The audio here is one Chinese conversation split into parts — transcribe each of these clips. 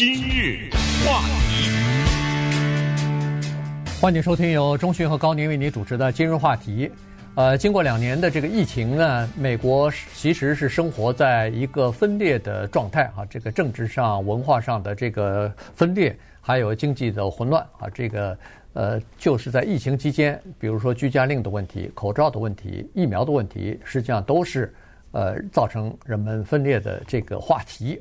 今日话题，欢迎收听由钟讯和高宁为你主持的今日话题。呃，经过两年的这个疫情呢，美国其实是生活在一个分裂的状态啊，这个政治上、文化上的这个分裂，还有经济的混乱啊，这个呃，就是在疫情期间，比如说居家令的问题、口罩的问题、疫苗的问题，实际上都是呃造成人们分裂的这个话题。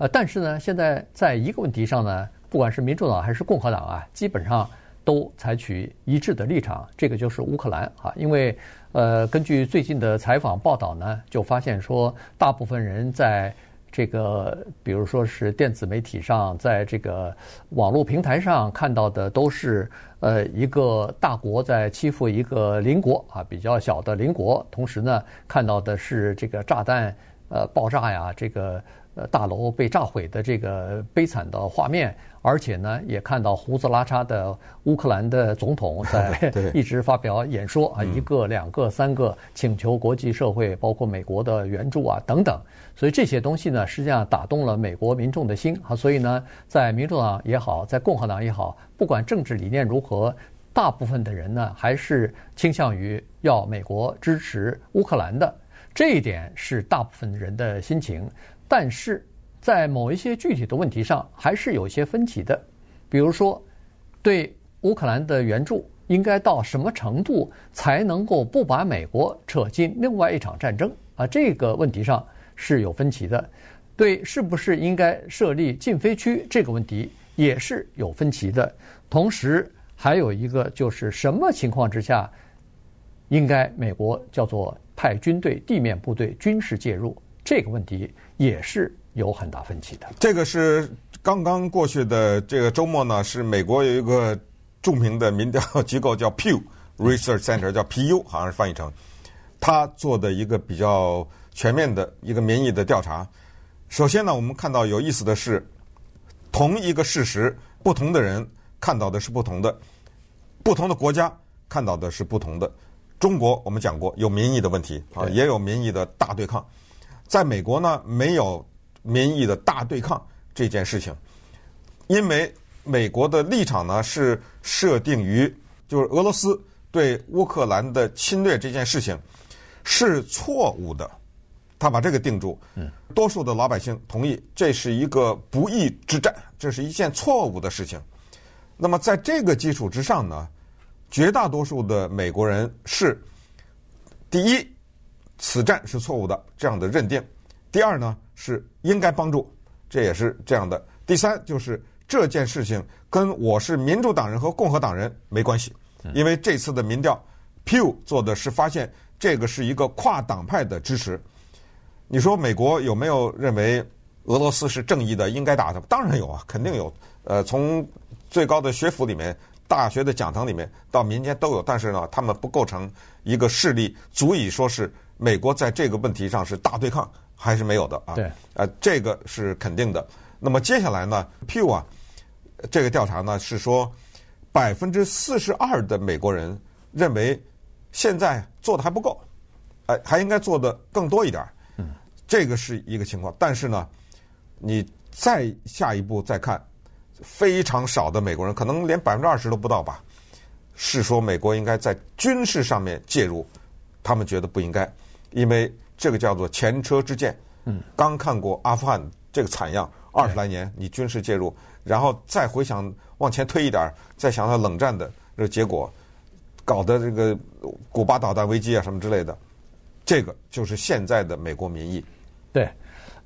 呃，但是呢，现在在一个问题上呢，不管是民主党还是共和党啊，基本上。都采取一致的立场，这个就是乌克兰啊，因为呃，根据最近的采访报道呢，就发现说，大部分人在这个，比如说是电子媒体上，在这个网络平台上看到的，都是呃一个大国在欺负一个邻国啊，比较小的邻国，同时呢，看到的是这个炸弹呃爆炸呀，这个。呃，大楼被炸毁的这个悲惨的画面，而且呢，也看到胡子拉碴的乌克兰的总统 在一直发表演说啊，一个、两个、三个，请求国际社会，包括美国的援助啊等等。所以这些东西呢，实际上打动了美国民众的心啊。所以呢，在民主党也好，在共和党也好，不管政治理念如何，大部分的人呢，还是倾向于要美国支持乌克兰的。这一点是大部分人的心情。但是在某一些具体的问题上，还是有一些分歧的。比如说，对乌克兰的援助应该到什么程度才能够不把美国扯进另外一场战争啊？这个问题上是有分歧的。对，是不是应该设立禁飞区这个问题也是有分歧的。同时，还有一个就是什么情况之下应该美国叫做派军队、地面部队、军事介入这个问题。也是有很大分歧的。这个是刚刚过去的这个周末呢，是美国有一个著名的民调 机构叫 Pew Research Center，叫 PU，好像是翻译成，他做的一个比较全面的一个民意的调查。首先呢，我们看到有意思的是，同一个事实，不同的人看到的是不同的，不同的国家看到的是不同的。中国我们讲过有民意的问题啊，也有民意的大对抗。在美国呢，没有民意的大对抗这件事情，因为美国的立场呢是设定于，就是俄罗斯对乌克兰的侵略这件事情是错误的，他把这个定住。嗯，多数的老百姓同意这是一个不义之战，这是一件错误的事情。那么在这个基础之上呢，绝大多数的美国人是第一。此战是错误的，这样的认定。第二呢，是应该帮助，这也是这样的。第三就是这件事情跟我是民主党人和共和党人没关系，因为这次的民调，Pew 做的是发现这个是一个跨党派的支持。你说美国有没有认为俄罗斯是正义的，应该打的？当然有啊，肯定有。呃，从最高的学府里面、大学的讲堂里面到民间都有，但是呢，他们不构成一个势力，足以说是。美国在这个问题上是大对抗还是没有的啊？对，呃，这个是肯定的。那么接下来呢，Pew 啊，这个调查呢是说，百分之四十二的美国人认为现在做的还不够，呃，还应该做的更多一点。嗯，这个是一个情况。但是呢，你再下一步再看，非常少的美国人，可能连百分之二十都不到吧，是说美国应该在军事上面介入，他们觉得不应该。因为这个叫做前车之鉴，嗯，刚看过阿富汗这个惨样，二十来年你军事介入，然后再回想往前推一点，再想想冷战的这个结果，搞的这个古巴导弹危机啊什么之类的，这个就是现在的美国民意。对，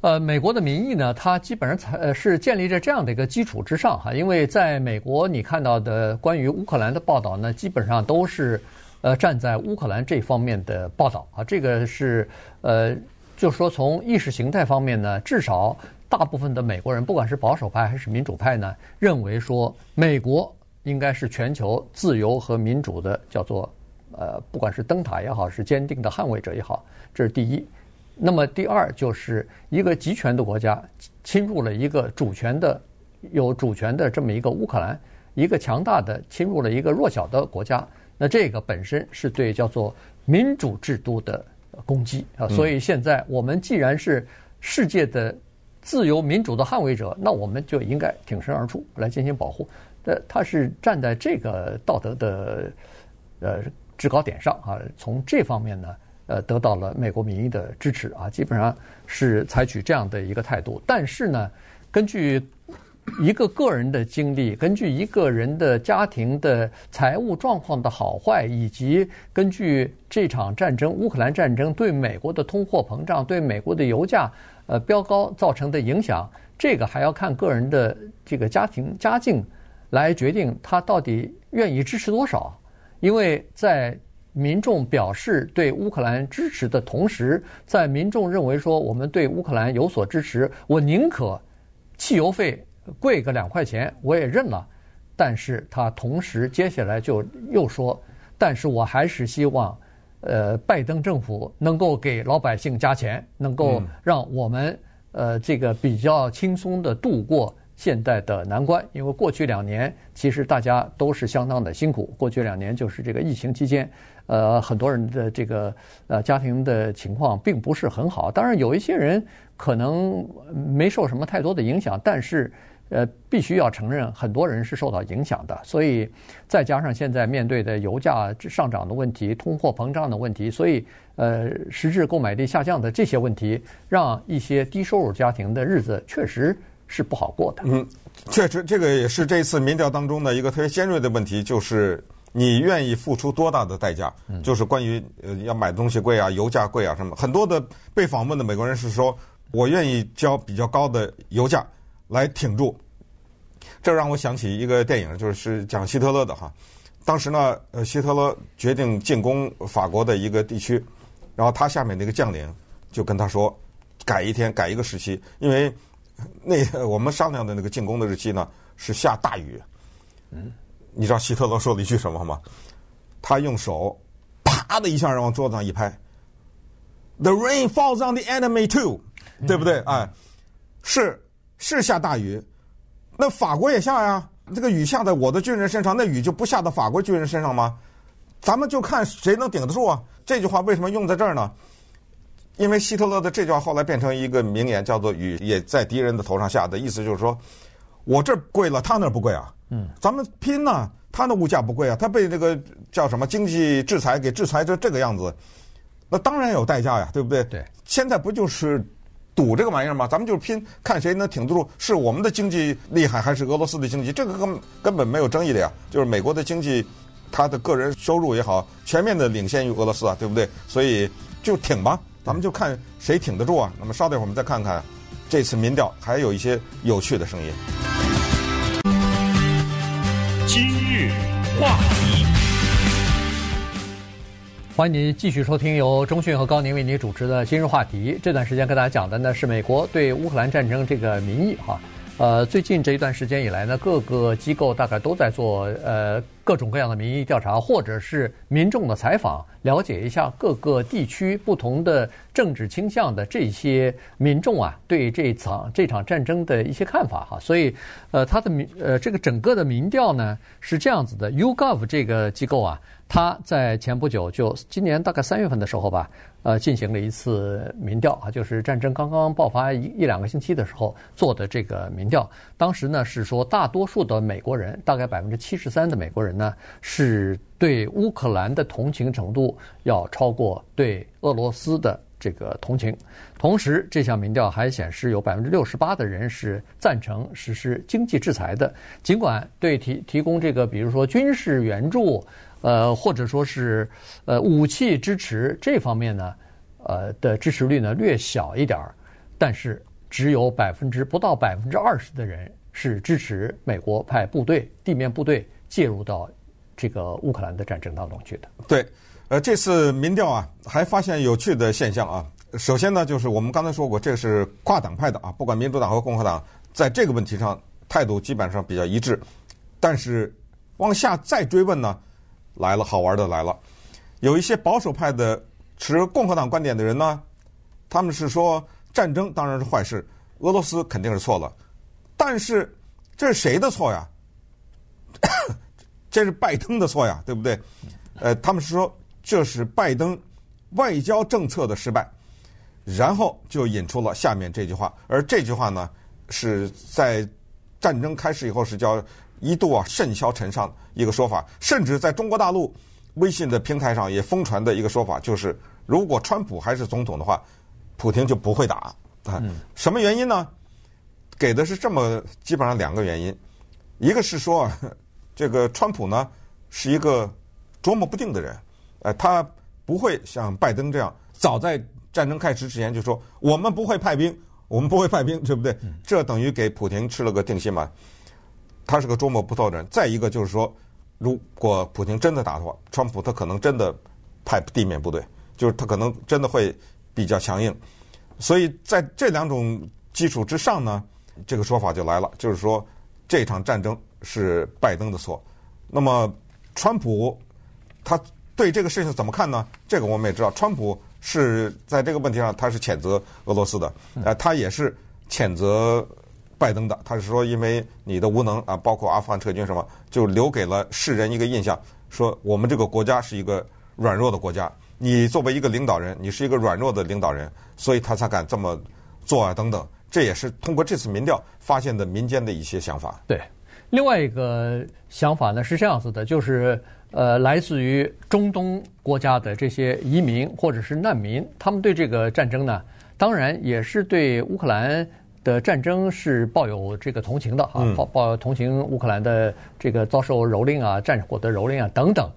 呃，美国的民意呢，它基本上才呃是建立在这样的一个基础之上哈，因为在美国你看到的关于乌克兰的报道呢，基本上都是。呃，站在乌克兰这方面的报道啊，这个是呃，就说从意识形态方面呢，至少大部分的美国人，不管是保守派还是民主派呢，认为说美国应该是全球自由和民主的，叫做呃，不管是灯塔也好，是坚定的捍卫者也好，这是第一。那么第二就是一个集权的国家侵入了一个主权的有主权的这么一个乌克兰，一个强大的侵入了一个弱小的国家。那这个本身是对叫做民主制度的攻击啊，所以现在我们既然是世界的自由民主的捍卫者，那我们就应该挺身而出来进行保护。呃，他是站在这个道德的呃制高点上啊，从这方面呢，呃，得到了美国民意的支持啊，基本上是采取这样的一个态度。但是呢，根据一个个人的经历，根据一个人的家庭的财务状况的好坏，以及根据这场战争，乌克兰战争对美国的通货膨胀、对美国的油价呃飙高造成的影响，这个还要看个人的这个家庭家境来决定他到底愿意支持多少。因为在民众表示对乌克兰支持的同时，在民众认为说我们对乌克兰有所支持，我宁可汽油费。贵个两块钱我也认了，但是他同时接下来就又说，但是我还是希望，呃，拜登政府能够给老百姓加钱，能够让我们呃这个比较轻松的度过现在的难关。因为过去两年其实大家都是相当的辛苦，过去两年就是这个疫情期间，呃，很多人的这个呃家庭的情况并不是很好。当然有一些人可能没受什么太多的影响，但是。呃，必须要承认，很多人是受到影响的。所以，再加上现在面对的油价上涨的问题、通货膨胀的问题，所以呃，实质购买力下降的这些问题，让一些低收入家庭的日子确实是不好过的。嗯，确实，这个也是这次民调当中的一个特别尖锐的问题，就是你愿意付出多大的代价？就是关于呃要买东西贵啊、油价贵啊什么。很多的被访问的美国人是说，我愿意交比较高的油价。来挺住，这让我想起一个电影，就是讲希特勒的哈。当时呢，呃，希特勒决定进攻法国的一个地区，然后他下面那个将领就跟他说，改一天，改一个时期，因为那我们商量的那个进攻的日期呢是下大雨。嗯，你知道希特勒说了一句什么吗？他用手啪的一下往桌子上一拍，The rain falls on the enemy too，对不对？哎，是。是下大雨，那法国也下呀。这个雨下在我的军人身上，那雨就不下到法国军人身上吗？咱们就看谁能顶得住啊。这句话为什么用在这儿呢？因为希特勒的这句话后来变成一个名言，叫做“雨也在敌人的头上下”的意思，就是说我这贵了，他那不贵啊。嗯，咱们拼呐，他的物价不贵啊，他被那个叫什么经济制裁给制裁成这个样子，那当然有代价呀，对不对？对，现在不就是。赌这个玩意儿吗，咱们就是拼，看谁能挺得住，是我们的经济厉害，还是俄罗斯的经济？这个根根本没有争议的呀。就是美国的经济，他的个人收入也好，全面的领先于俄罗斯啊，对不对？所以就挺吧，咱们就看谁挺得住啊。那么稍等会儿我们再看看这次民调，还有一些有趣的声音。今日话题。欢迎您继续收听由中讯和高宁为您主持的今日话题。这段时间跟大家讲的呢是美国对乌克兰战争这个民意哈。呃，最近这一段时间以来呢，各个机构大概都在做呃各种各样的民意调查，或者是民众的采访，了解一下各个地区不同的政治倾向的这些民众啊，对这场这场战争的一些看法哈。所以，呃，他的民呃这个整个的民调呢是这样子的，YouGov 这个机构啊。他在前不久，就今年大概三月份的时候吧，呃，进行了一次民调啊，就是战争刚刚爆发一一两个星期的时候做的这个民调。当时呢是说，大多数的美国人，大概百分之七十三的美国人呢，是对乌克兰的同情程度要超过对俄罗斯的这个同情。同时，这项民调还显示，有百分之六十八的人是赞成实施经济制裁的，尽管对提提供这个，比如说军事援助。呃，或者说是呃武器支持这方面呢，呃的支持率呢略小一点儿，但是只有百分之不到百分之二十的人是支持美国派部队地面部队介入到这个乌克兰的战争当中去的。对，呃，这次民调啊，还发现有趣的现象啊。首先呢，就是我们刚才说过，这是跨党派的啊，不管民主党和共和党在这个问题上态度基本上比较一致，但是往下再追问呢。来了，好玩的来了。有一些保守派的持共和党观点的人呢，他们是说战争当然是坏事，俄罗斯肯定是错了。但是这是谁的错呀？这是拜登的错呀，对不对？呃，他们是说这是拜登外交政策的失败。然后就引出了下面这句话，而这句话呢，是在战争开始以后是叫一度啊甚嚣尘上一个说法，甚至在中国大陆微信的平台上也疯传的一个说法，就是如果川普还是总统的话，普京就不会打啊。什么原因呢？给的是这么基本上两个原因，一个是说 这个川普呢是一个捉摸不定的人，呃，他不会像拜登这样早在战争开始之前就说我们不会派兵，我们不会派兵，对不对？这等于给普京吃了个定心丸。他是个捉摸不透的人。再一个就是说，如果普京真的打的话，川普他可能真的派地面部队，就是他可能真的会比较强硬。所以在这两种基础之上呢，这个说法就来了，就是说这场战争是拜登的错。那么川普他对这个事情怎么看呢？这个我们也知道，川普是在这个问题上他是谴责俄罗斯的，呃，他也是谴责。拜登的，他是说，因为你的无能啊，包括阿富汗撤军什么，就留给了世人一个印象，说我们这个国家是一个软弱的国家。你作为一个领导人，你是一个软弱的领导人，所以他才敢这么做啊，等等。这也是通过这次民调发现的民间的一些想法。对，另外一个想法呢是这样子的，就是呃，来自于中东国家的这些移民或者是难民，他们对这个战争呢，当然也是对乌克兰。的战争是抱有这个同情的啊，抱抱有同情乌克兰的这个遭受蹂躏啊、战火的蹂躏啊等等，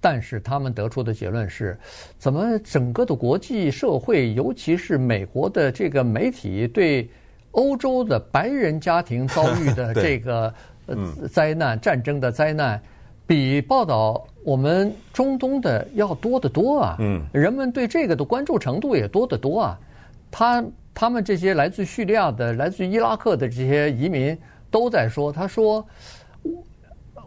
但是他们得出的结论是，怎么整个的国际社会，尤其是美国的这个媒体，对欧洲的白人家庭遭遇的 这个呃灾难、战争的灾难，比报道我们中东的要多得多啊。嗯，人们对这个的关注程度也多得多啊。他。他们这些来自叙利亚的、来自伊拉克的这些移民都在说：“他说，乌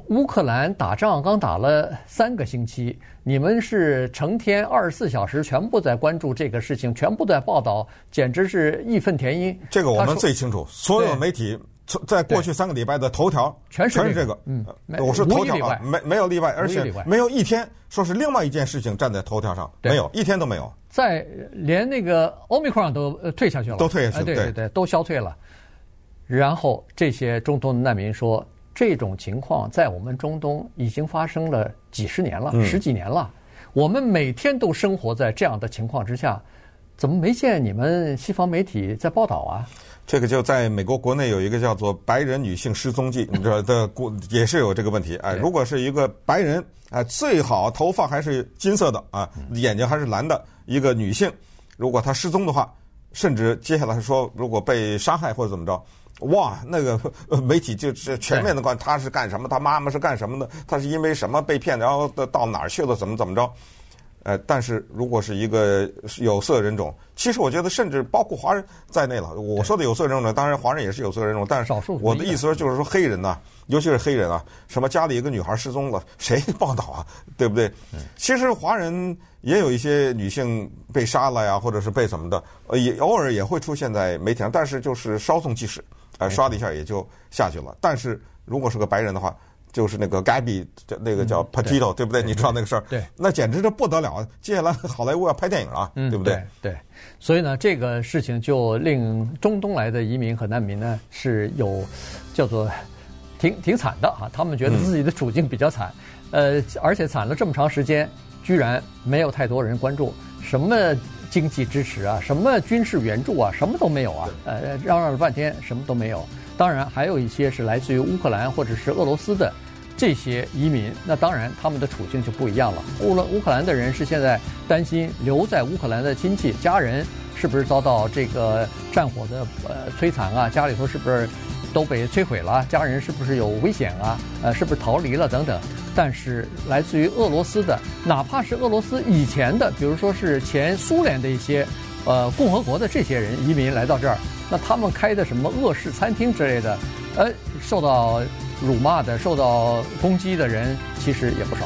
乌克兰打仗刚打了三个星期，你们是成天二十四小时全部在关注这个事情，全部在报道，简直是义愤填膺。”这个我们最清楚，所有媒体在过去三个礼拜的头条全是这个，嗯，我是头条啊，没没有例外，而且没有一天说是另外一件事情站在头条上，没有一天都没有。在连那个欧米克戎都退下去了，都退下去了，对对对，都消退了。然后这些中东的难民说，这种情况在我们中东已经发生了几十年了，十几年了。我们每天都生活在这样的情况之下，怎么没见你们西方媒体在报道啊？这个就在美国国内有一个叫做“白人女性失踪记”，你知道的，国也是有这个问题。哎，如果是一个白人，哎，最好头发还是金色的啊，眼睛还是蓝的。一个女性，如果她失踪的话，甚至接下来说，如果被杀害或者怎么着，哇，那个媒体就是全面的关，她是干什么？她妈妈是干什么的？她是因为什么被骗？然后到哪儿去了？怎么怎么着？呃，但是如果是一个有色人种，其实我觉得，甚至包括华人在内了。我说的有色人种，当然华人也是有色人种，但是我的意思就是说，黑人呐，尤其是黑人啊，什么家里一个女孩失踪了，谁报道啊？对不对？其实华人也有一些女性被杀了呀，或者是被怎么的，呃，也偶尔也会出现在媒体上，但是就是稍纵即逝，呃，刷了一下也就下去了。但是如果是个白人的话，就是那个 Gabby，那个叫 Patito，对不对？你知道那个事儿？对，那简直是不得了。接下来好莱坞要拍电影了，对不对？对，所以呢，这个事情就令中东来的移民和难民呢是有叫做挺挺惨的啊。他们觉得自己的处境比较惨，呃，而且惨了这么长时间，居然没有太多人关注，什么经济支持啊，什么军事援助啊，什么都没有啊。呃，嚷嚷了半天，什么都没有。当然，还有一些是来自于乌克兰或者是俄罗斯的。这些移民，那当然他们的处境就不一样了。乌了乌克兰的人是现在担心留在乌克兰的亲戚家人是不是遭到这个战火的呃摧残啊？家里头是不是都被摧毁了？家人是不是有危险啊？呃，是不是逃离了等等？但是来自于俄罗斯的，哪怕是俄罗斯以前的，比如说是前苏联的一些呃共和国的这些人移民来到这儿，那他们开的什么俄式餐厅之类的，呃，受到。辱骂的、受到攻击的人其实也不少。